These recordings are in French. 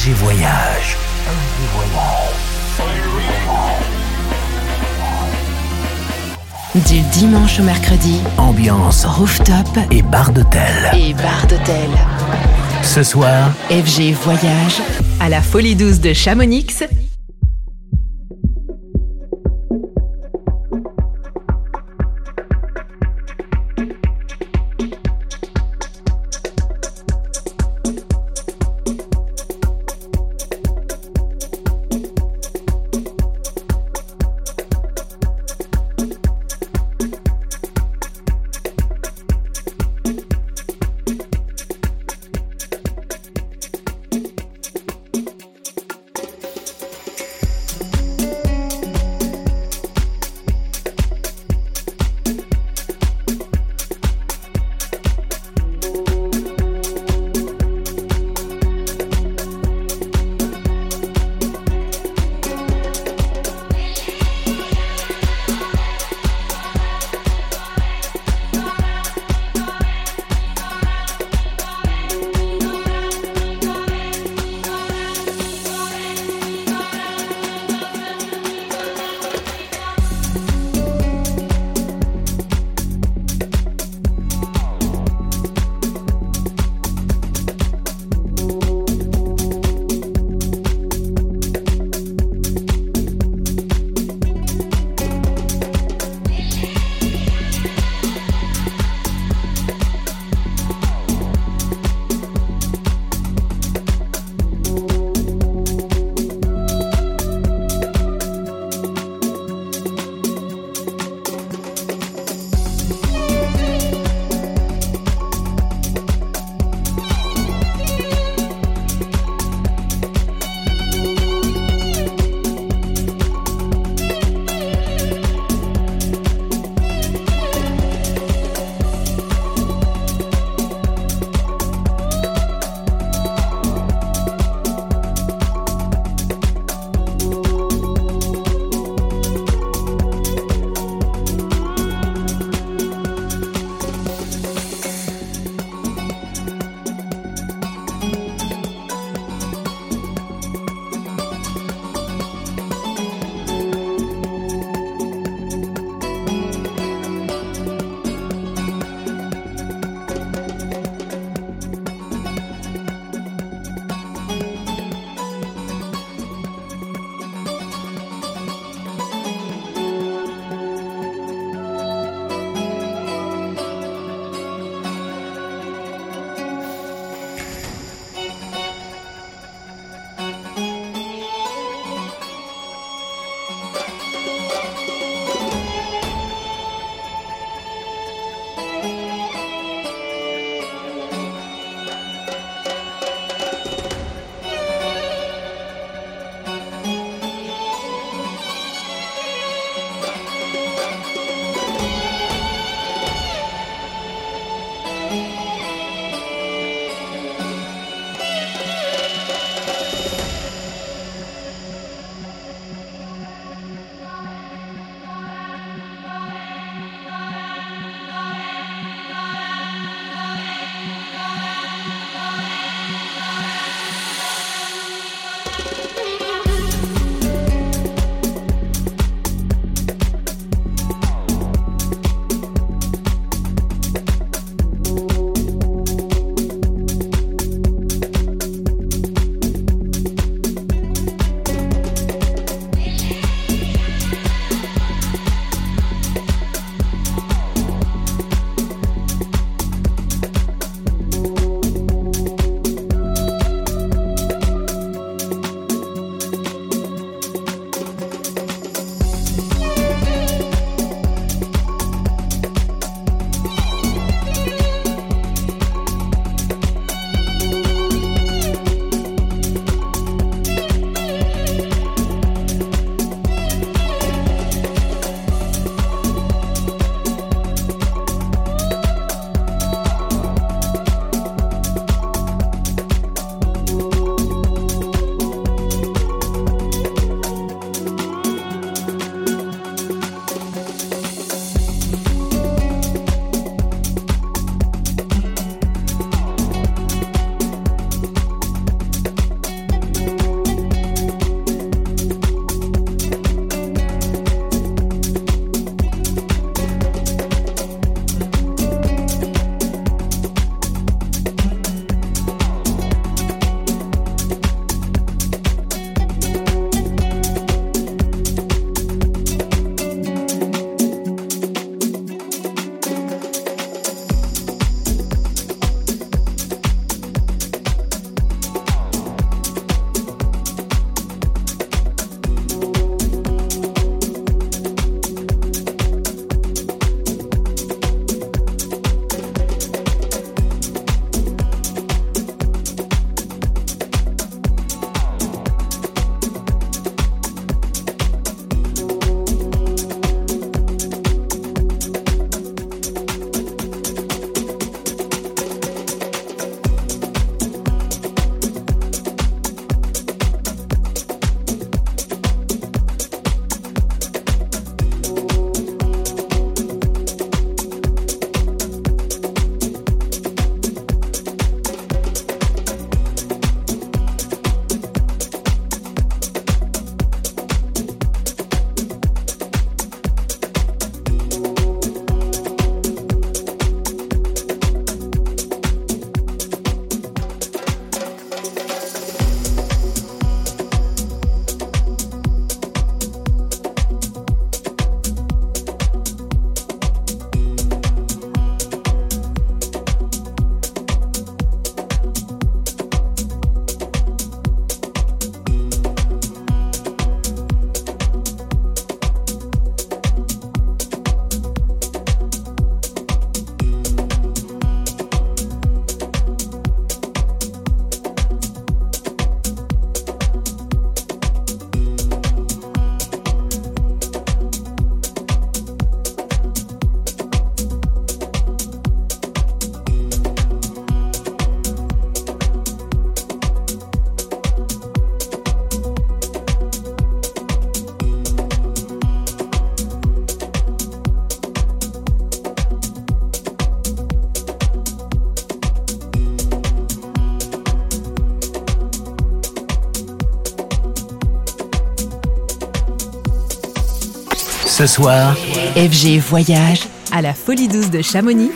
FG Voyage. Du dimanche au mercredi, Ambiance rooftop et bar d'hôtel. et bar d'hôtel. Ce soir, FG Voyage à la Folie Douce de Chamonix. Ce soir, FG Voyage à la Folie Douce de Chamonix.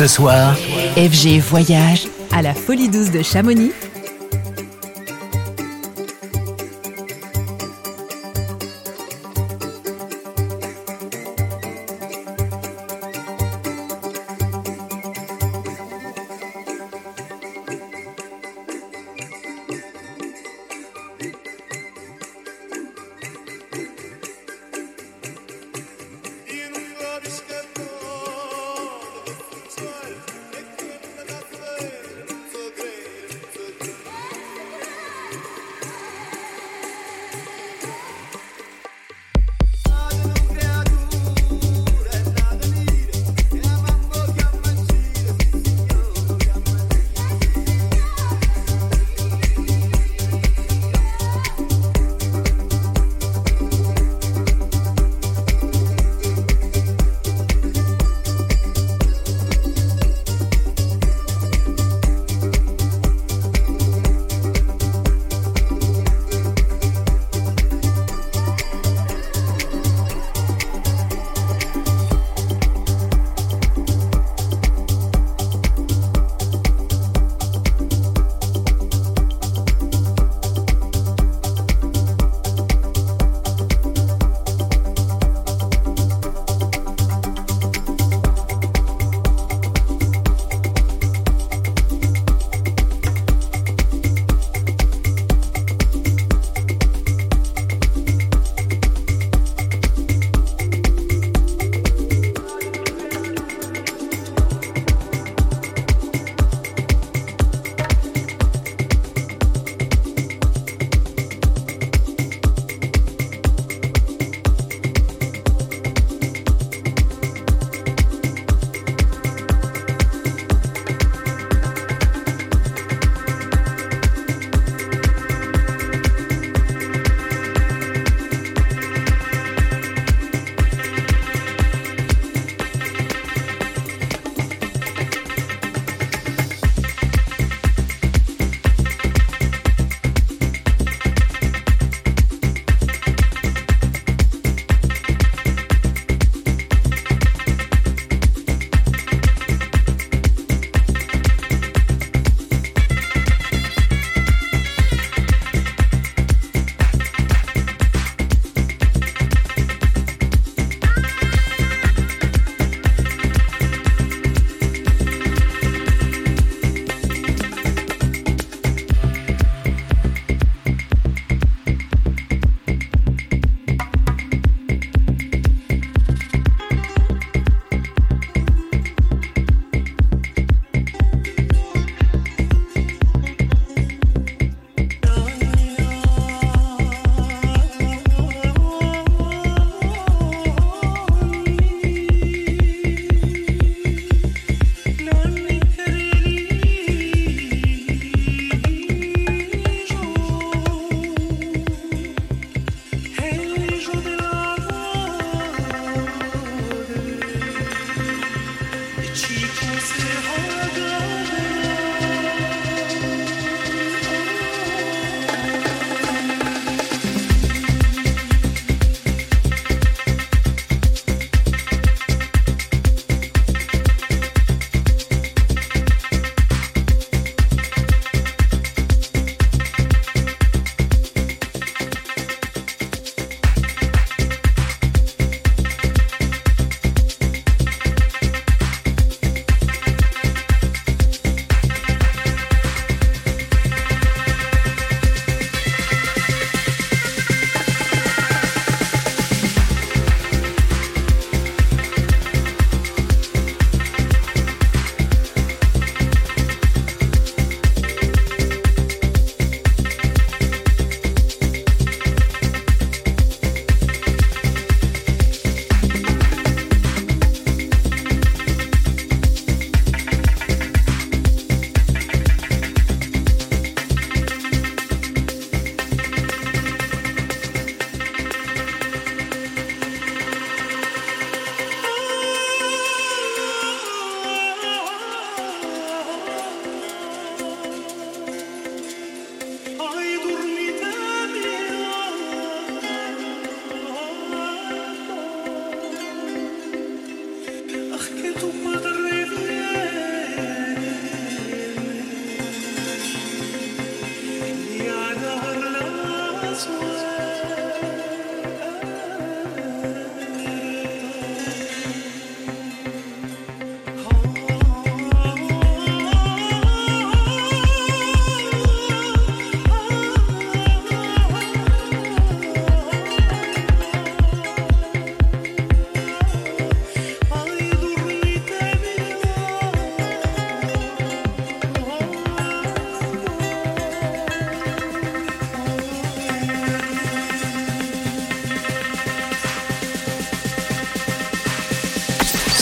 Ce soir, FG Voyage à la Folie Douce de Chamonix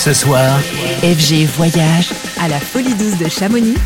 Ce soir, FG Voyage à la Folie Douce de Chamonix.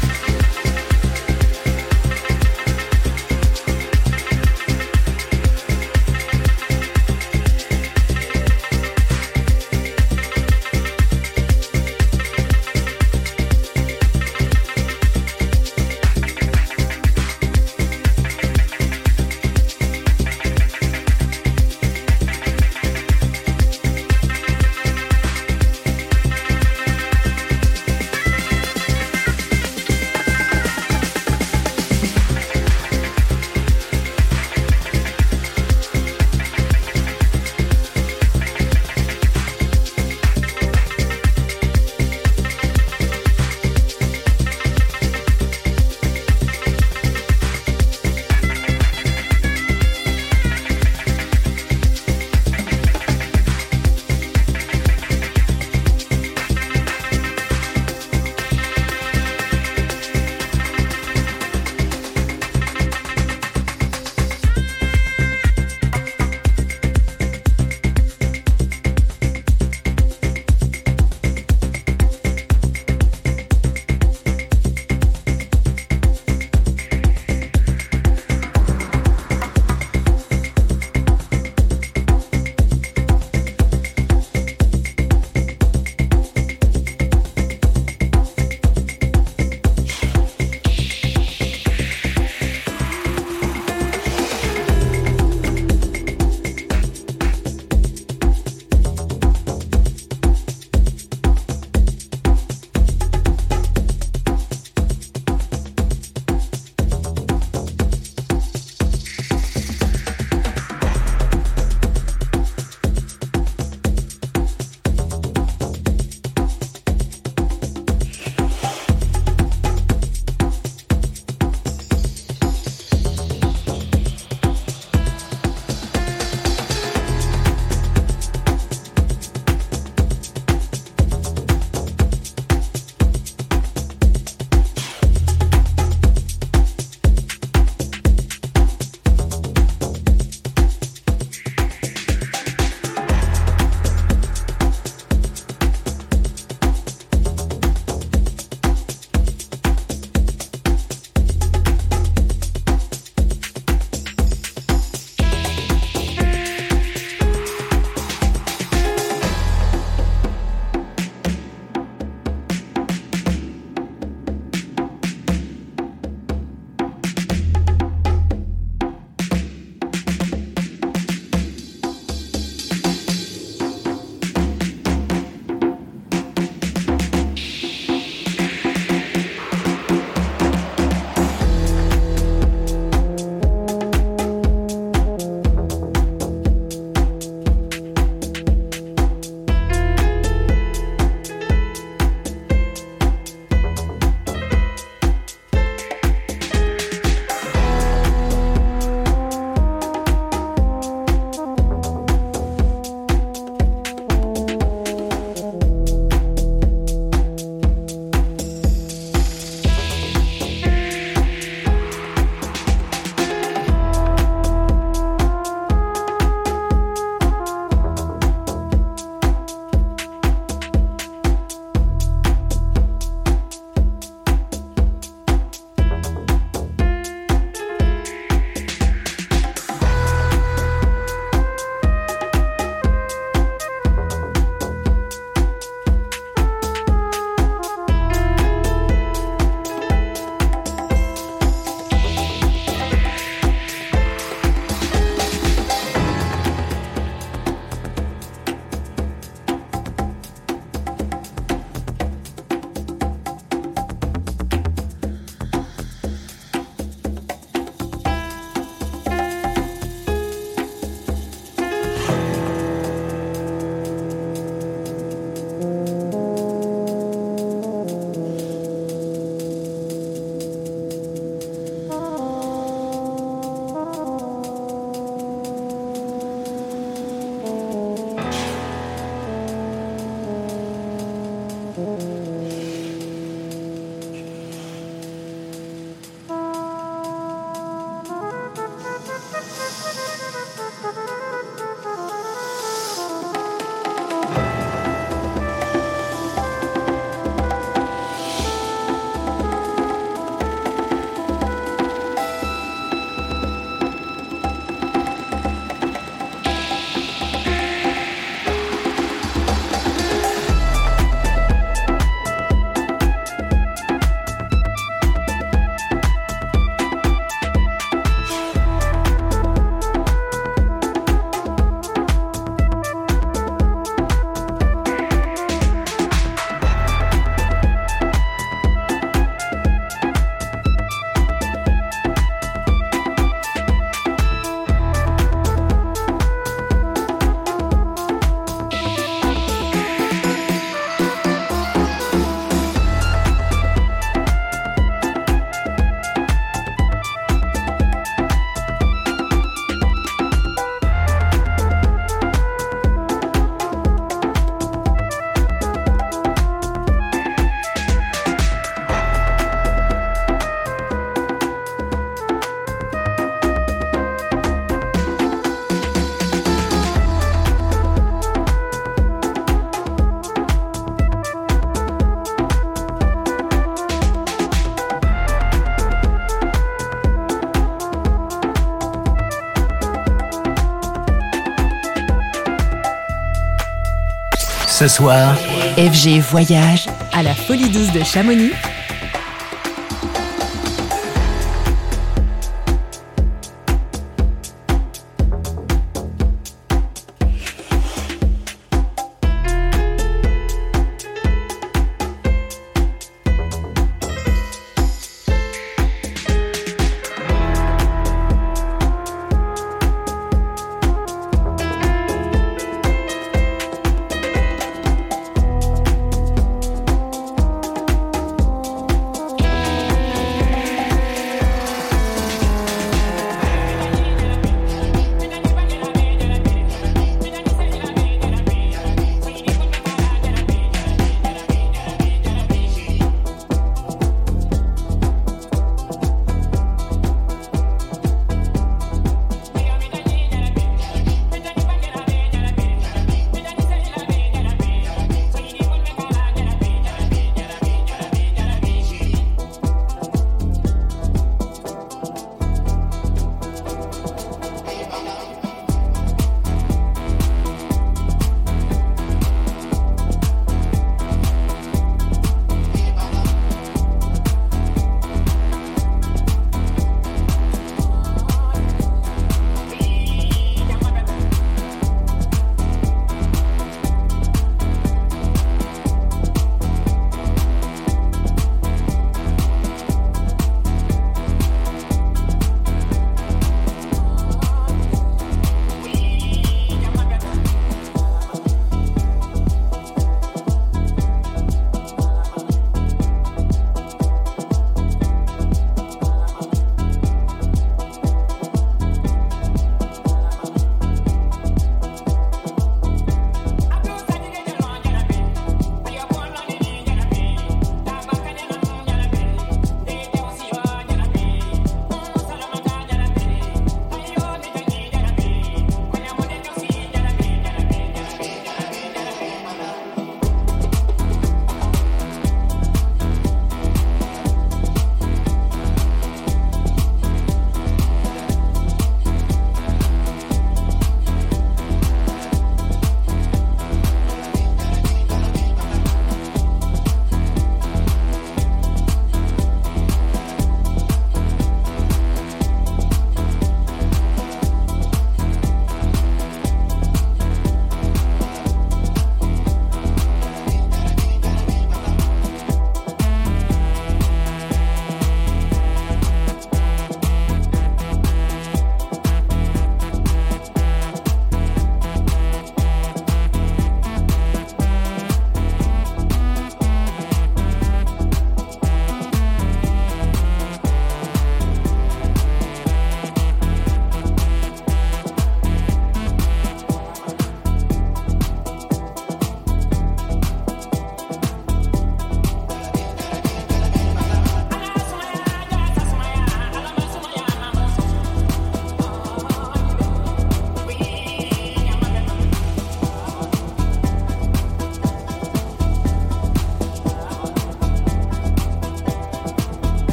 Ce soir, FG Voyage à la Folie Douce de Chamonix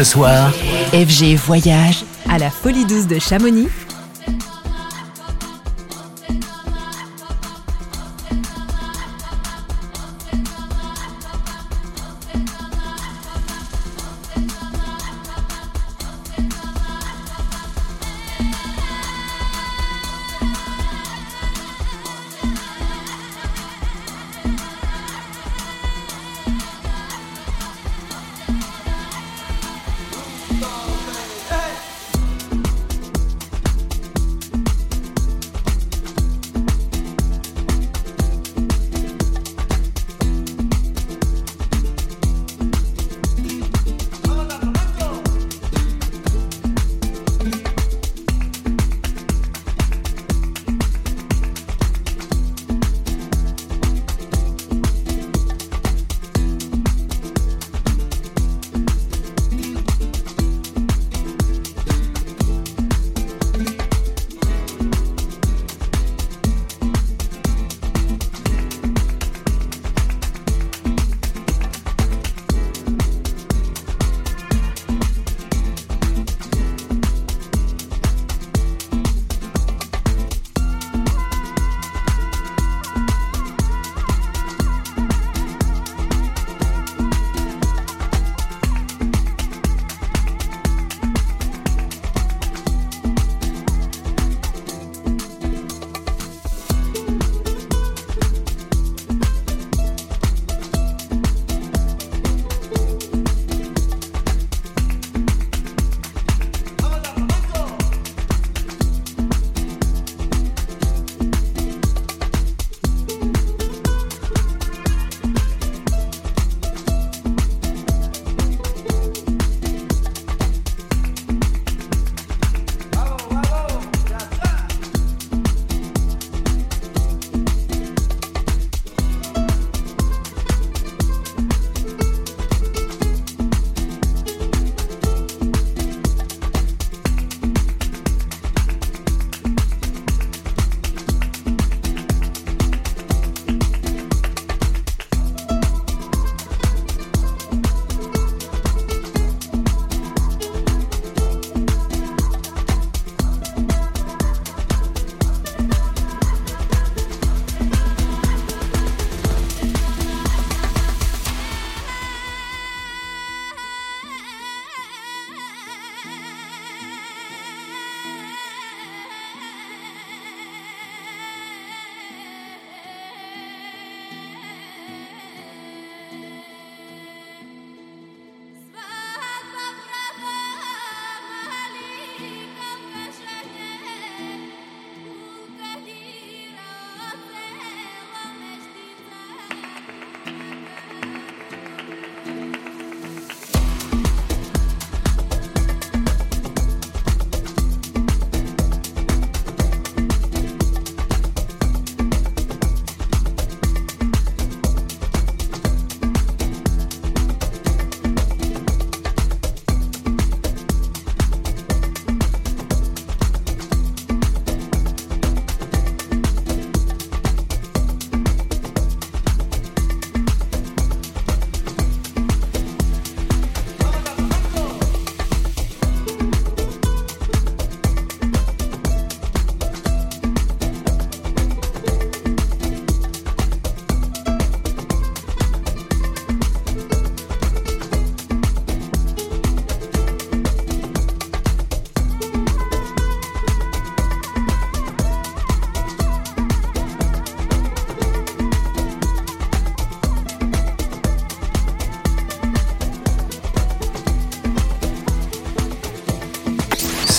Ce soir, FG Voyage à la Folie Douce de Chamonix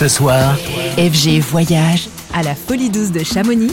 ce soir, FG Voyage à la Folie Douce de Chamonix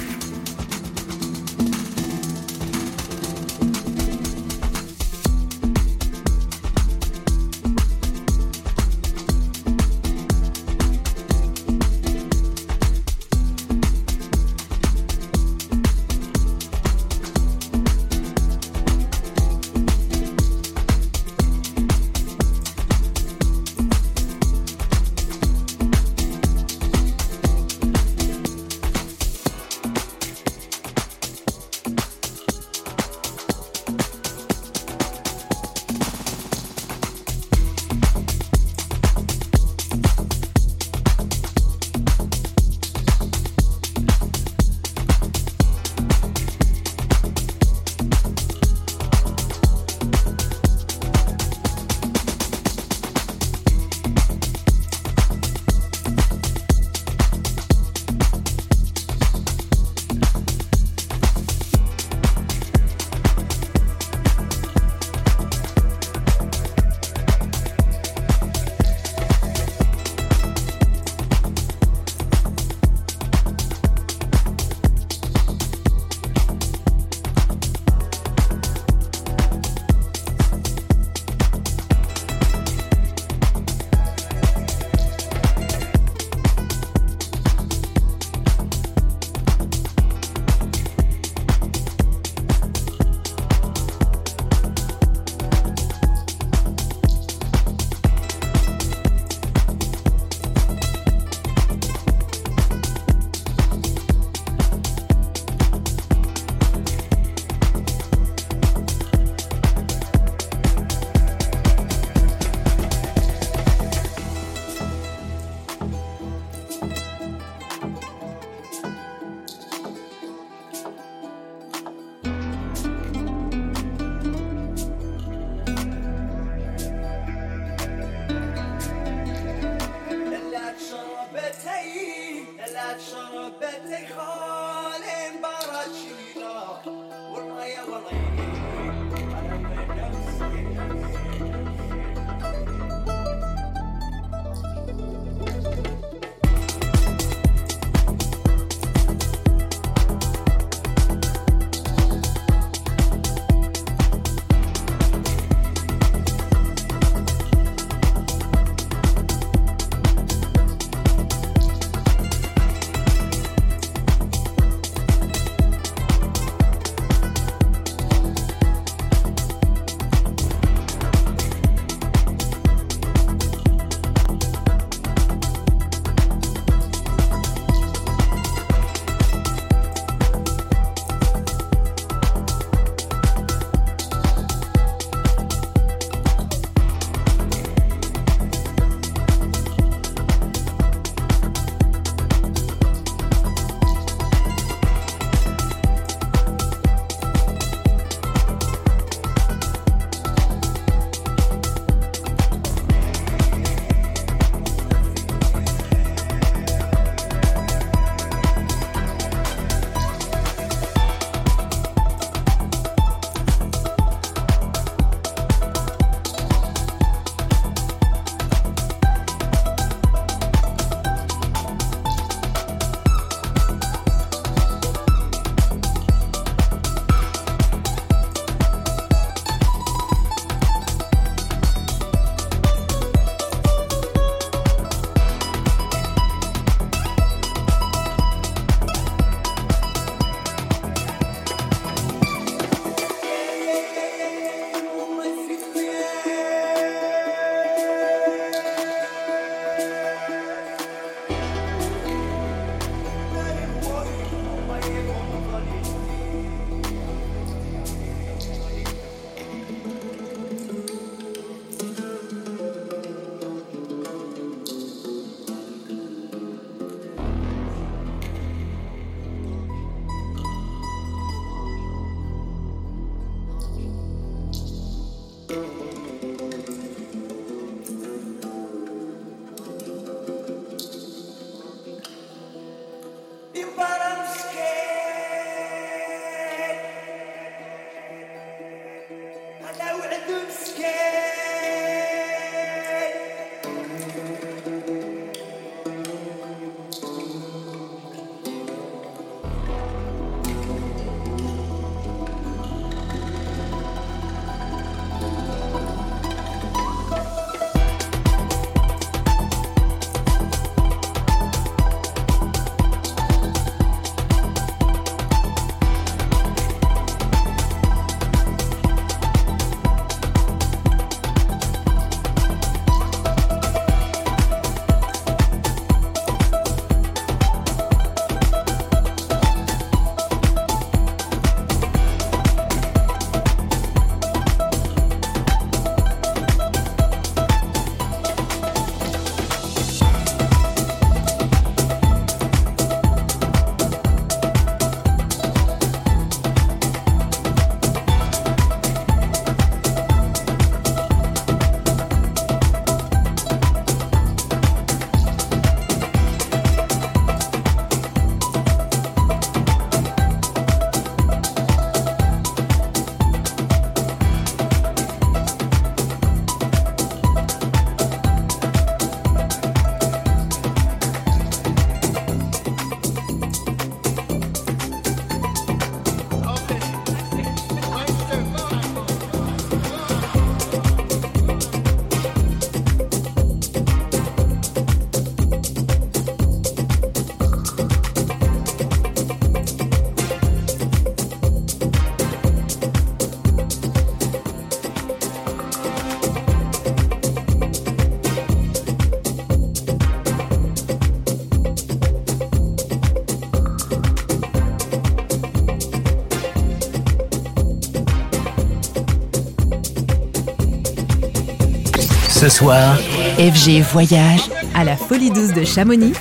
Ce soir, FG voyage à la Folie Douce de Chamonix.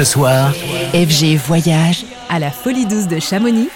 Ce soir, FG voyage à la Folie Douce de Chamonix.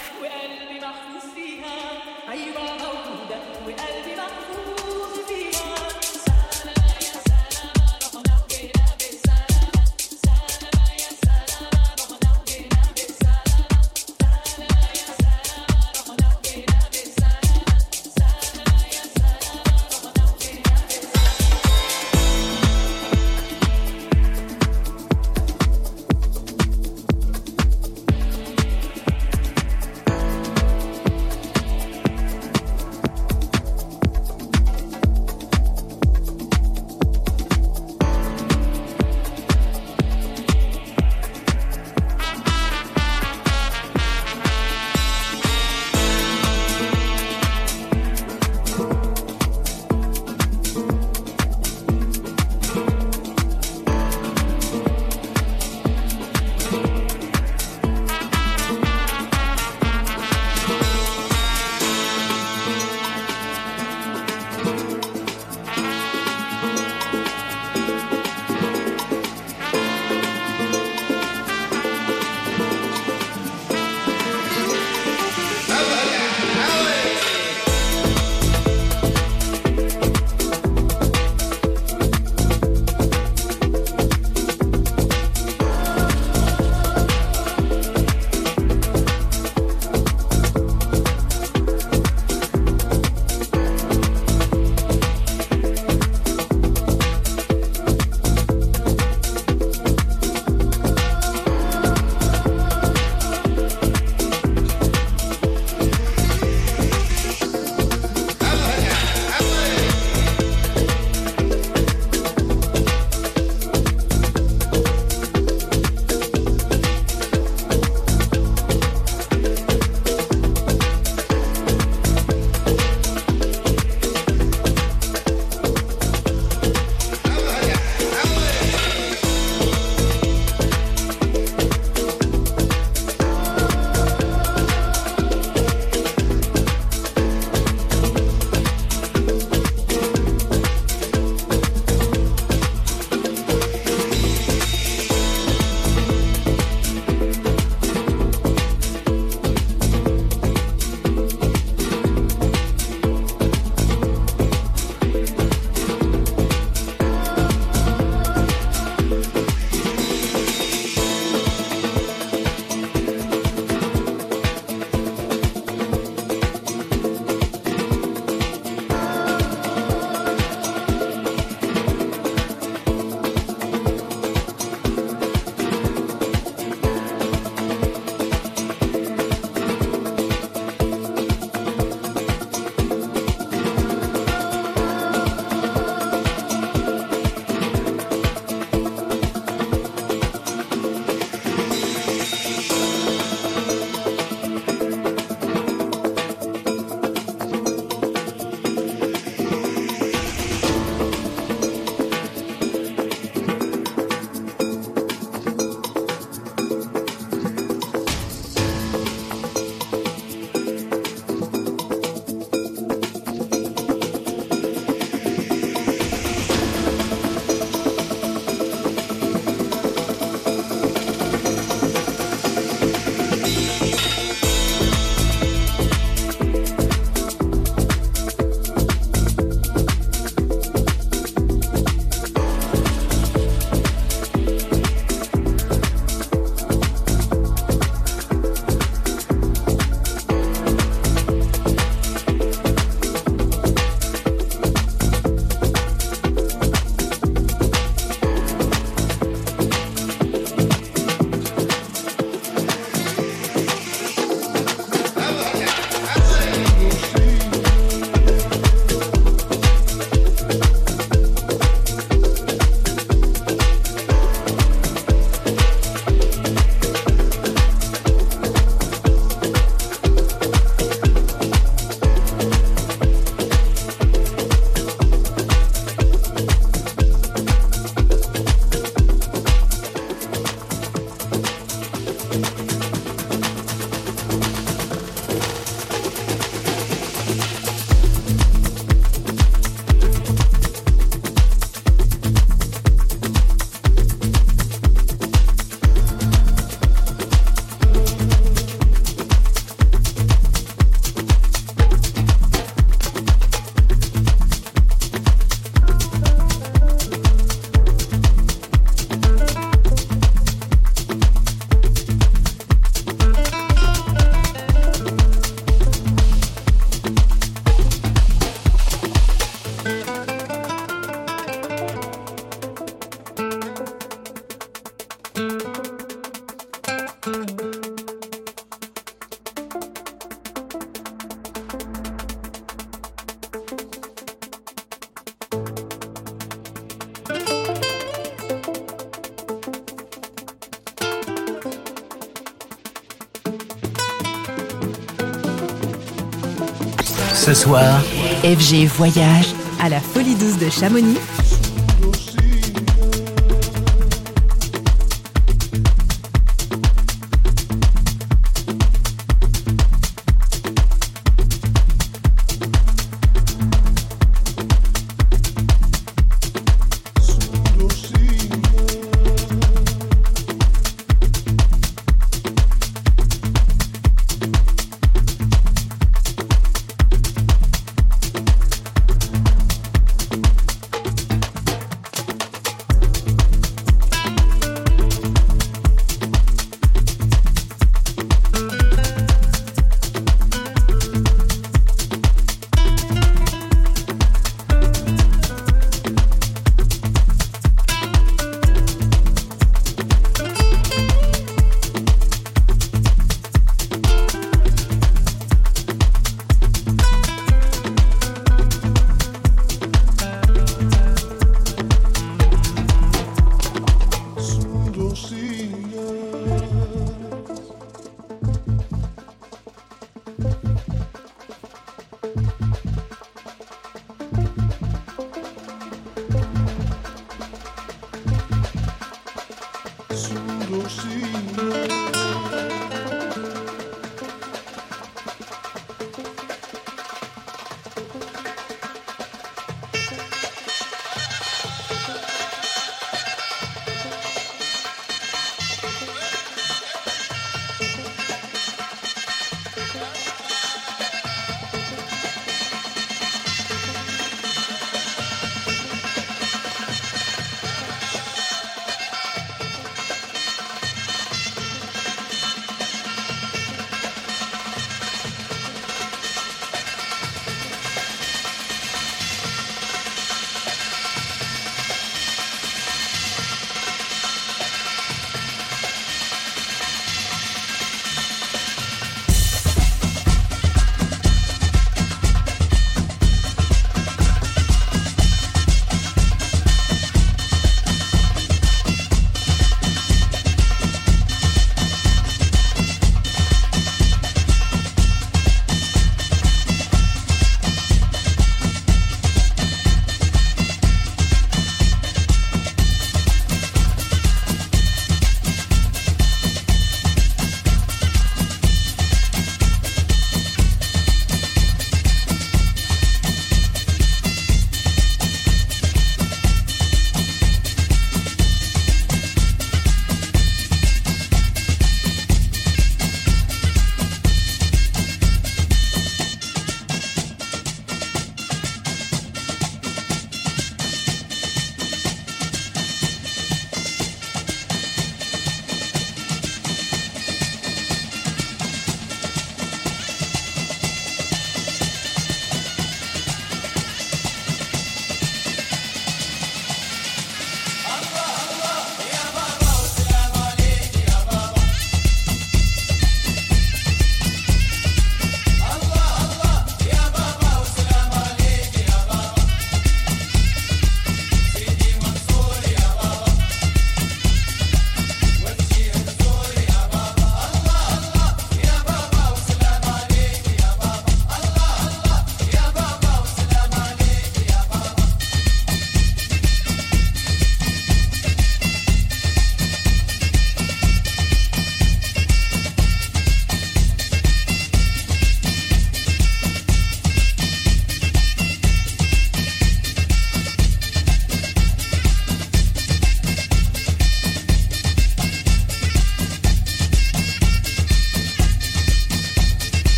Ce soir, FG Voyage à la Folie Douce de Chamonix